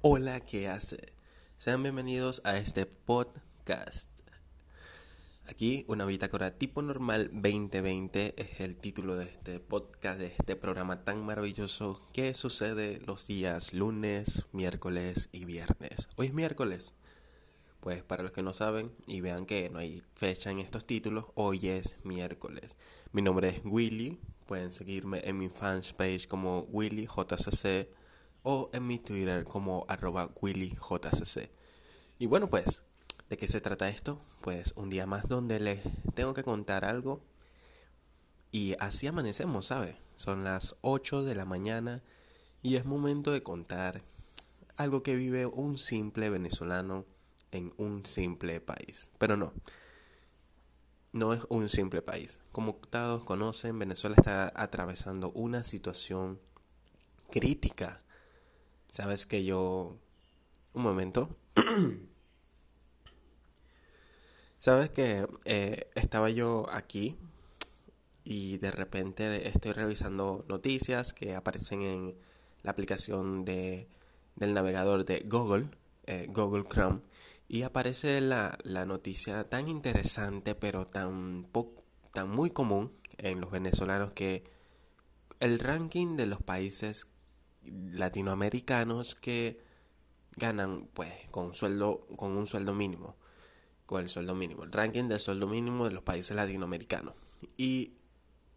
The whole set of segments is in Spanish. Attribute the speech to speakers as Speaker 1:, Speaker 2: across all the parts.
Speaker 1: Hola, ¿qué hace? Sean bienvenidos a este podcast. Aquí, una bitácora tipo normal 2020 es el título de este podcast, de este programa tan maravilloso que sucede los días lunes, miércoles y viernes. Hoy es miércoles. Pues para los que no saben y vean que no hay fecha en estos títulos, hoy es miércoles. Mi nombre es Willy, pueden seguirme en mi fanpage como WillyJCC o en mi Twitter como arroba WillyJCC. Y bueno pues, ¿de qué se trata esto? Pues un día más donde les tengo que contar algo y así amanecemos, ¿sabe? Son las 8 de la mañana y es momento de contar algo que vive un simple venezolano en un simple país. Pero no, no es un simple país. Como todos conocen, Venezuela está atravesando una situación crítica. Sabes que yo... Un momento. Sabes que eh, estaba yo aquí y de repente estoy revisando noticias que aparecen en la aplicación de, del navegador de Google, eh, Google Chrome y aparece la, la noticia tan interesante pero tan, tan muy común en los venezolanos que el ranking de los países latinoamericanos que ganan pues con un sueldo con un sueldo mínimo con el sueldo mínimo el ranking del sueldo mínimo de los países latinoamericanos. Y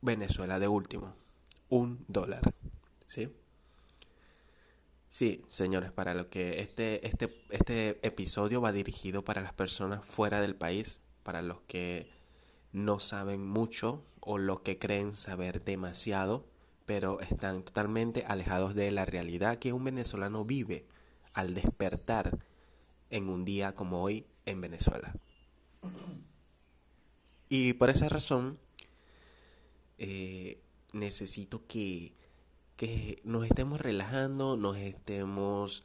Speaker 1: Venezuela de último un dólar sí Sí, señores, para lo que este, este, este episodio va dirigido para las personas fuera del país, para los que no saben mucho o los que creen saber demasiado, pero están totalmente alejados de la realidad que un venezolano vive al despertar en un día como hoy en Venezuela. Y por esa razón, eh, necesito que que nos estemos relajando, nos estemos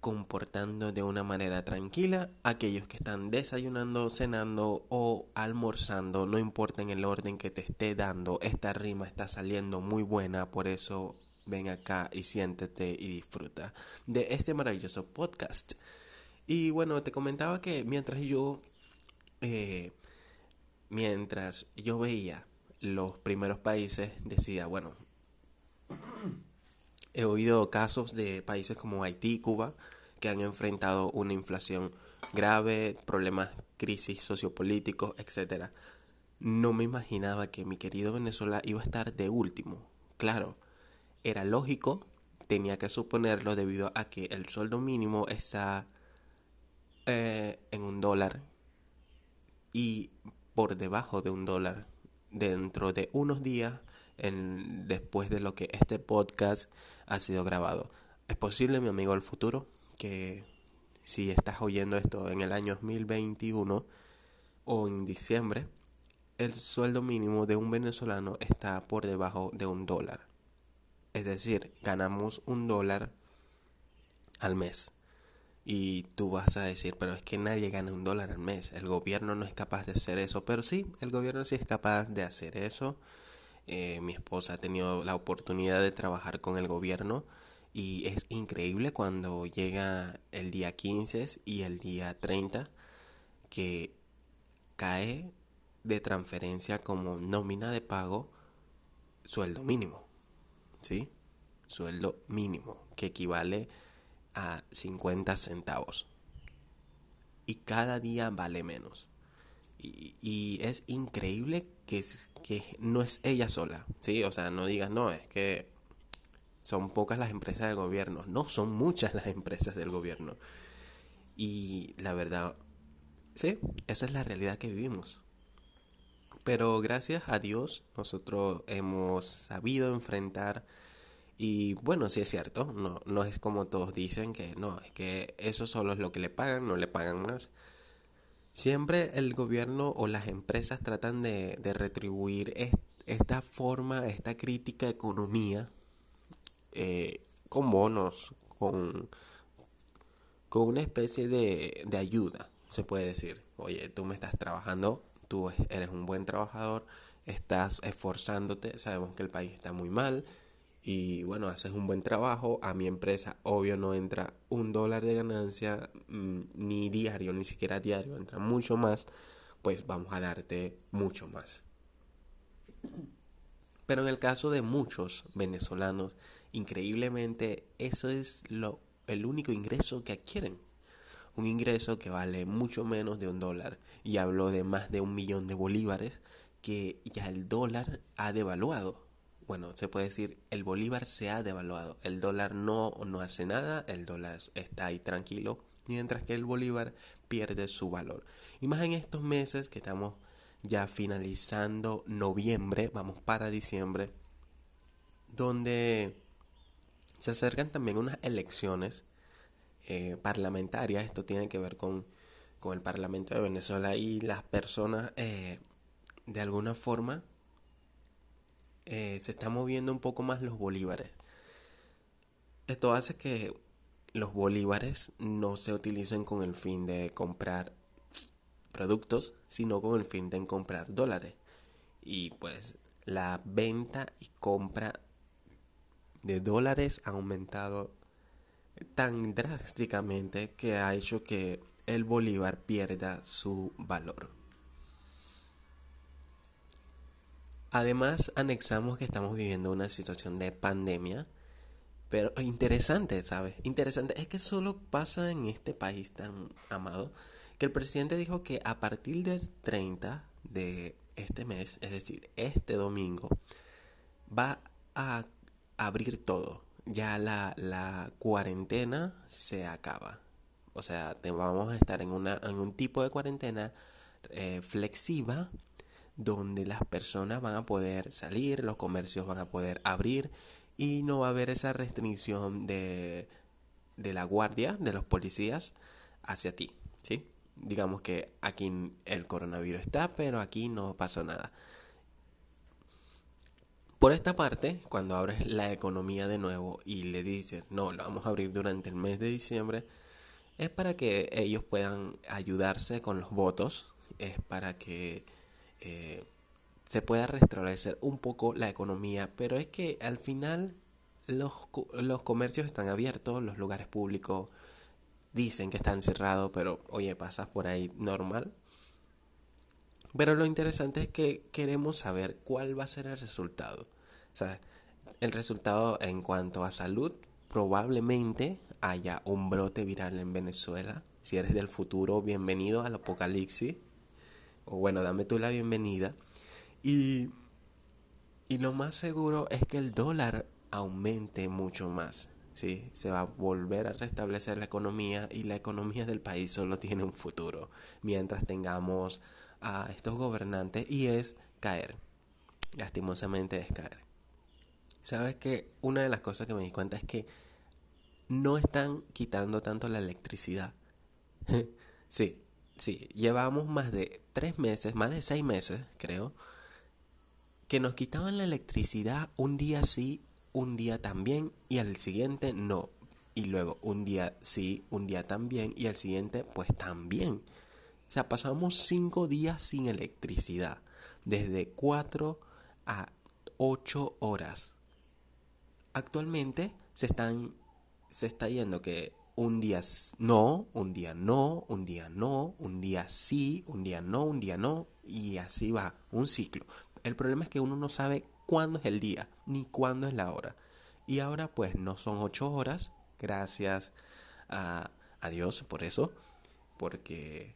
Speaker 1: comportando de una manera tranquila. Aquellos que están desayunando, cenando o almorzando, no importa en el orden que te esté dando, esta rima está saliendo muy buena, por eso ven acá y siéntete y disfruta de este maravilloso podcast. Y bueno, te comentaba que mientras yo, eh, mientras yo veía los primeros países, decía, bueno, He oído casos de países como Haití y Cuba que han enfrentado una inflación grave, problemas, crisis sociopolíticos, etc. No me imaginaba que mi querido Venezuela iba a estar de último. Claro, era lógico, tenía que suponerlo debido a que el sueldo mínimo está eh, en un dólar y por debajo de un dólar. Dentro de unos días después de lo que este podcast ha sido grabado. Es posible, mi amigo del futuro, que si estás oyendo esto en el año 2021 o en diciembre, el sueldo mínimo de un venezolano está por debajo de un dólar. Es decir, ganamos un dólar al mes. Y tú vas a decir, pero es que nadie gana un dólar al mes. El gobierno no es capaz de hacer eso. Pero sí, el gobierno sí es capaz de hacer eso. Eh, mi esposa ha tenido la oportunidad de trabajar con el gobierno y es increíble cuando llega el día 15 y el día 30 que cae de transferencia como nómina de pago sueldo mínimo. ¿Sí? Sueldo mínimo, que equivale a 50 centavos. Y cada día vale menos. Y, es increíble que, que no es ella sola, ¿sí? O sea, no digas, no, es que son pocas las empresas del gobierno. No, son muchas las empresas del gobierno. Y la verdad, sí, esa es la realidad que vivimos. Pero gracias a Dios nosotros hemos sabido enfrentar y bueno, sí es cierto, no, no es como todos dicen que no, es que eso solo es lo que le pagan, no le pagan más. Siempre el gobierno o las empresas tratan de, retribuir esta forma, esta crítica economía eh, con bonos, con, con una especie de, de ayuda, se puede decir. Oye, tú me estás trabajando, tú eres un buen trabajador, estás esforzándote, sabemos que el país está muy mal y bueno, haces un buen trabajo, a mi empresa obvio no entra un dólar de ganancia mm, ni diario, ni siquiera diario, entra mucho más, pues vamos a darte mucho más. Pero en el caso de muchos venezolanos, increíblemente eso es lo, el único ingreso que adquieren. Un ingreso que vale mucho menos de un dólar. Y hablo de más de un millón de bolívares que ya el dólar ha devaluado bueno, se puede decir, el bolívar se ha devaluado. El dólar no, no hace nada, el dólar está ahí tranquilo, mientras que el bolívar pierde su valor. Y más en estos meses que estamos ya finalizando noviembre, vamos para diciembre, donde se acercan también unas elecciones eh, parlamentarias. Esto tiene que ver con, con, el Parlamento de Venezuela y las personas eh, de alguna forma eh, se están moviendo un poco más los bolívares. Esto hace que los bolívares no se utilicen con el fin de comprar productos, sino con el fin de comprar dólares. Y pues la venta y compra de dólares ha aumentado tan drásticamente que ha hecho que el bolívar pierda su valor. Además, anexamos que estamos viviendo una situación de pandemia, pero interesante, ¿sabes? Interesante, es que solo pasa en este país tan amado, que el presidente dijo que a partir del 30 de este mes, es decir, este domingo, va a abrir todo. Ya la, la cuarentena se acaba. O sea, vamos a estar en, una, en un tipo de cuarentena eh, flexiva donde las personas van a poder salir, los comercios van a poder abrir y no va a haber esa restricción de, de la guardia, de los policías hacia ti, ¿sí? Digamos que aquí el coronavirus está, pero aquí no pasa nada. Por esta parte, cuando abres la economía de nuevo y le dices, no, lo vamos a abrir durante el mes de diciembre, es para que ellos puedan ayudarse con los votos, es para que eh, se pueda restablecer un poco la economía, pero es que al final los, los comercios están abiertos, los lugares públicos dicen que están cerrados, pero oye, pasas por ahí normal. Pero lo interesante es que queremos saber cuál va a ser el resultado. O sea, el resultado en cuanto a salud, probablemente haya un brote viral en Venezuela. Si eres del futuro, bienvenido al apocalipsis o bueno, dame tú la bienvenida. Y, y lo más seguro es que el dólar aumente mucho más. ¿sí? Se va a volver a restablecer la economía y la economía del país solo tiene un futuro mientras tengamos a estos gobernantes y es caer. Lastimosamente es caer. ¿Sabes que Una de las cosas que me di cuenta es que no están quitando tanto la electricidad. sí, sí, llevamos más de tres meses, más de seis meses, creo, que nos quitaban la electricidad un día sí, un día también y al siguiente no. Y luego un día sí, un día también y al siguiente pues también. O sea, pasamos cinco días sin electricidad, desde cuatro a ocho horas. Actualmente se están se está yendo que un día no, un día no, un día no, un día sí, un día no, un día no, y así va, un ciclo. El problema es que uno no sabe cuándo es el día, ni cuándo es la hora. Y ahora pues no son ocho horas, gracias a, a Dios por eso, porque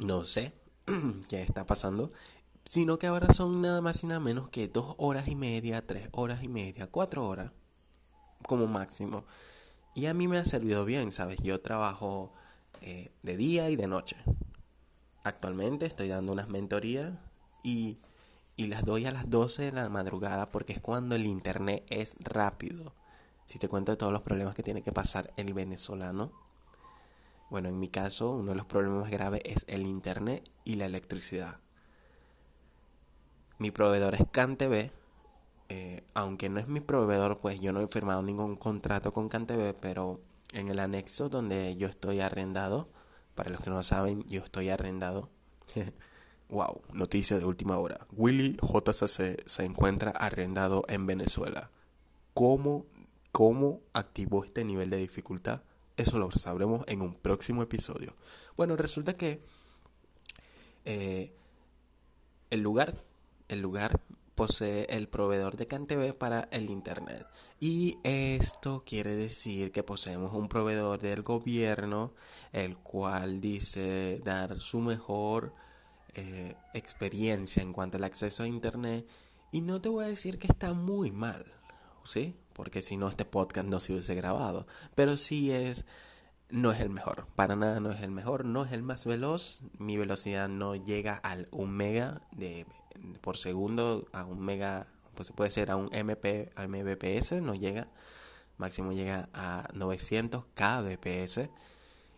Speaker 1: no sé qué está pasando, sino que ahora son nada más y nada menos que dos horas y media, tres horas y media, cuatro horas como máximo. Y a mí me ha servido bien, ¿sabes? Yo trabajo eh, de día y de noche. Actualmente estoy dando unas mentorías y, y las doy a las 12 de la madrugada porque es cuando el internet es rápido. Si te cuento de todos los problemas que tiene que pasar el venezolano. Bueno, en mi caso, uno de los problemas más graves es el internet y la electricidad. Mi proveedor es CanTV, eh, aunque no es mi proveedor, pues yo no he firmado ningún contrato con CanTV, pero en el anexo donde yo estoy arrendado, para los que no saben, yo estoy arrendado, Wow, noticia de última hora. Willy JCC se encuentra arrendado en Venezuela. ¿Cómo, ¿Cómo activó este nivel de dificultad? Eso lo sabremos en un próximo episodio. Bueno, resulta que eh, el lugar, el lugar posee el proveedor de CanTV para el Internet. Y esto quiere decir que poseemos un proveedor del gobierno, el cual dice dar su mejor eh, experiencia en cuanto al acceso a Internet. Y no te voy a decir que está muy mal, ¿sí? Porque si no, este podcast no se hubiese grabado. Pero sí es no es el mejor, para nada no es el mejor, no es el más veloz, mi velocidad no llega al 1 mega de, por segundo, a un mega, pues puede ser a un MP, a Mbps, no llega, máximo llega a 900 kbps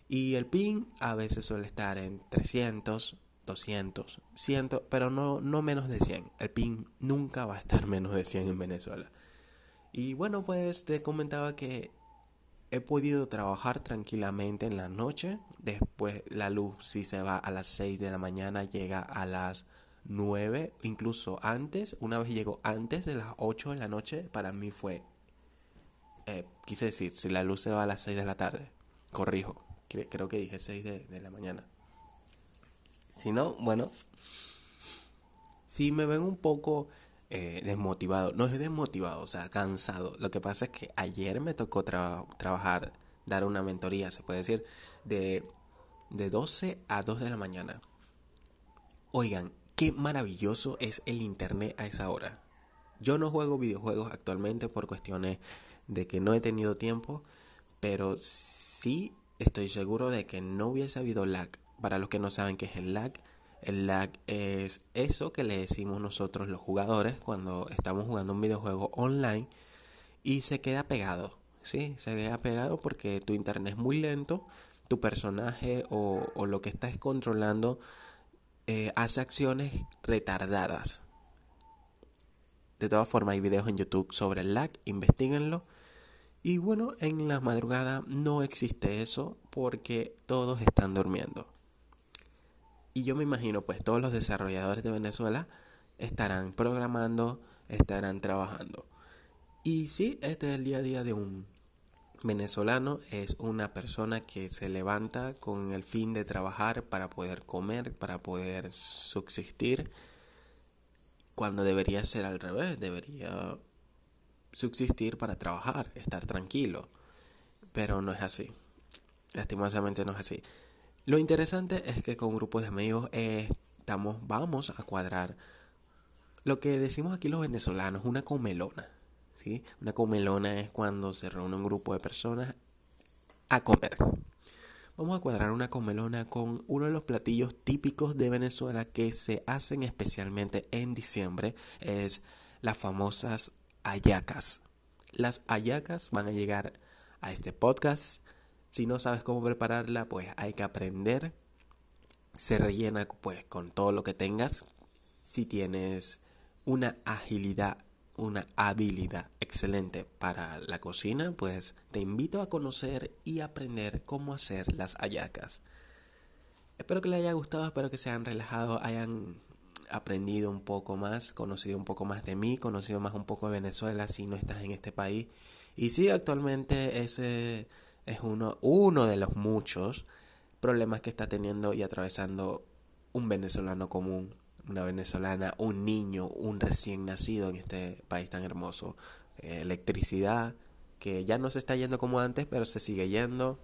Speaker 1: y el ping a veces suele estar en 300, 200, 100, pero no, no menos de 100, el ping nunca va a estar menos de 100 en Venezuela. Y bueno, pues te comentaba que he podido trabajar tranquilamente en la noche. Después la luz si se va a las 6 de la mañana llega a las 9, incluso antes. Una vez llegó antes de las 8 de la noche, para mí fue... Eh, quise decir, si la luz se va a las 6 de la tarde, corrijo, creo que dije 6 de, de la mañana. Si no, bueno, si me ven un poco eh, desmotivado. No es desmotivado, o sea, cansado. Lo que pasa es que ayer me tocó trabajar, dar una mentoría, se puede decir, de, de 12 a 2 de la mañana. Oigan, qué maravilloso es el Internet a esa hora. Yo no juego videojuegos actualmente por cuestiones de que no he tenido tiempo, pero sí estoy seguro de que no hubiese habido lag. Para los que no saben qué es el lag, el lag es eso que le decimos nosotros los jugadores cuando estamos jugando un videojuego online y se queda pegado. Sí, se queda pegado porque tu internet es muy lento, tu personaje o, lo que estás controlando eh, hace acciones retardadas. De todas formas, hay videos en YouTube sobre el lag, investiguenlo. Y bueno, en la madrugada no existe eso porque todos están durmiendo. Y yo me imagino, pues todos los desarrolladores de Venezuela estarán programando, estarán trabajando. Y sí, este es el día a día de un venezolano. Es una persona que se levanta con el fin de trabajar para poder comer, para poder subsistir. Cuando debería ser al revés, debería subsistir para trabajar, estar tranquilo. Pero no es así. Lastimosamente no es así. Lo interesante es que con grupos de amigos eh, estamos, vamos a cuadrar lo que decimos aquí los venezolanos, una comelona. ¿sí? Una comelona es cuando se reúne un grupo de personas a comer. Vamos a cuadrar una comelona con uno de los platillos típicos de Venezuela que se hacen especialmente en diciembre. Es las famosas ayacas. Las ayacas van a llegar a este podcast si no sabes cómo prepararla, pues hay que aprender. Se rellena pues con todo lo que tengas. Si tienes una agilidad, una habilidad excelente para la cocina, pues te invito a conocer y aprender cómo hacer las ayacas. Espero que les haya gustado, espero que se hayan relajado, hayan aprendido un poco más, conocido un poco más de mí, conocido más un poco de Venezuela si no estás en este país. Y sí, actualmente ese es uno, uno de los muchos problemas que está teniendo y atravesando un venezolano común, una venezolana, un niño, un recién nacido en este país tan hermoso. Eh, electricidad, que ya no se está yendo como antes, pero se sigue yendo.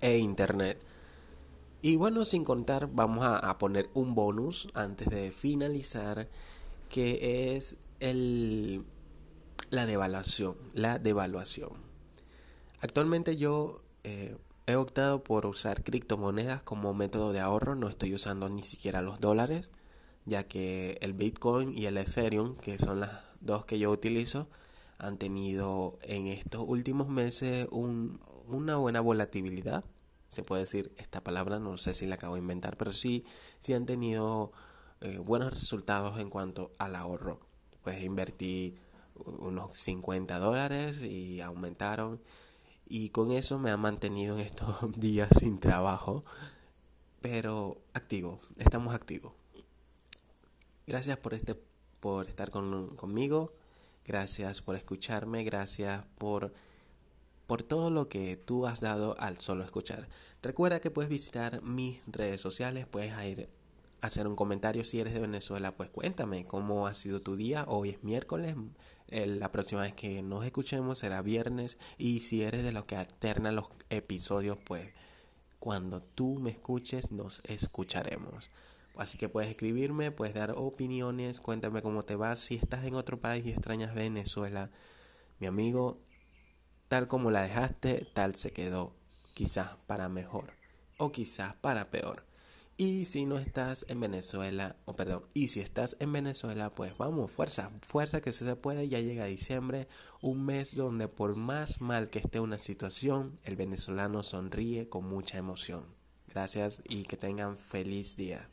Speaker 1: E internet. Y bueno, sin contar, vamos a, a poner un bonus antes de finalizar, que es el, la devaluación. La devaluación. Actualmente yo eh, he optado por usar criptomonedas como método de ahorro, no estoy usando ni siquiera los dólares, ya que el Bitcoin y el Ethereum, que son las dos que yo utilizo, han tenido en estos últimos meses una buena volatilidad. Se puede decir esta palabra, no sé si la acabo de inventar, pero sí, sí han tenido eh, buenos resultados en cuanto al ahorro. Pues invertí unos 50 dólares y aumentaron y con eso me ha mantenido en estos días sin trabajo. pero activo, estamos activos. Gracias por este por estar conmigo, gracias por escucharme, gracias por por todo lo que tú has dado al solo escuchar. Recuerda que puedes visitar mis redes sociales, puedes ir hacer un comentario si eres de Venezuela, pues cuéntame cómo ha sido tu día. Hoy es miércoles, la próxima vez que nos escuchemos será viernes y si eres de los que alternan los episodios, pues cuando tú me escuches nos escucharemos. Así que puedes escribirme, puedes dar opiniones, cuéntame cómo te va. Si estás en otro país y extrañas Venezuela, mi amigo, tal como la dejaste, tal se quedó. Quizás para mejor o quizás para peor. Y si no estás en Venezuela, o perdón, y si estás en Venezuela, pues vamos, fuerza, fuerza que se puede, ya llega diciembre, un mes donde por más mal que esté una situación, el venezolano sonríe con mucha emoción. Gracias y que tengan feliz día.